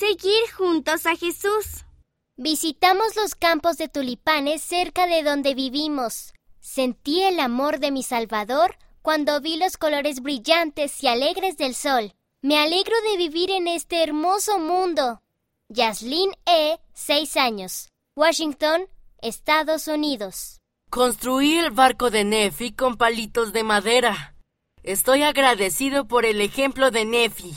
seguir juntos a Jesús. Visitamos los campos de tulipanes cerca de donde vivimos. Sentí el amor de mi Salvador cuando vi los colores brillantes y alegres del sol. Me alegro de vivir en este hermoso mundo. Yaslin E., 6 años. Washington, Estados Unidos. Construí el barco de Nefi con palitos de madera. Estoy agradecido por el ejemplo de Nefi.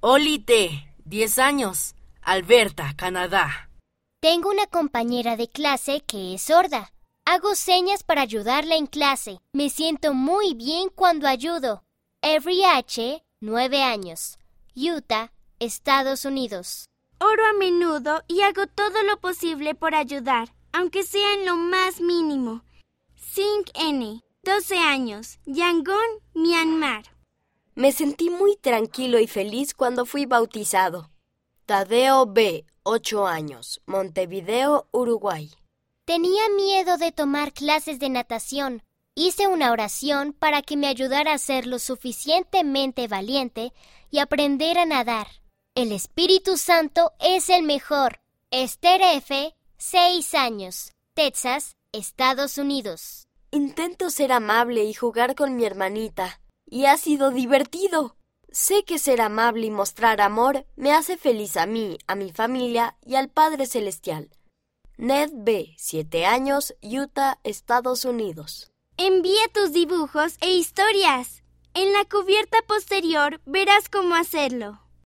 Oli T., 10 años. Alberta, Canadá. Tengo una compañera de clase que es sorda. Hago señas para ayudarla en clase. Me siento muy bien cuando ayudo. Every H., 9 años. Utah, Estados Unidos. Oro a menudo y hago todo lo posible por ayudar, aunque sea en lo más mínimo. Sing N., 12 años. Yangon, Myanmar. Me sentí muy tranquilo y feliz cuando fui bautizado. Tadeo B., 8 años. Montevideo, Uruguay. Tenía miedo de tomar clases de natación. Hice una oración para que me ayudara a ser lo suficientemente valiente y aprender a nadar. El Espíritu Santo es el mejor. Esther F., 6 años. Texas, Estados Unidos. Intento ser amable y jugar con mi hermanita. Y ha sido divertido. Sé que ser amable y mostrar amor me hace feliz a mí, a mi familia y al Padre Celestial. Ned B., 7 años, Utah, Estados Unidos. Envía tus dibujos e historias. En la cubierta posterior verás cómo hacerlo.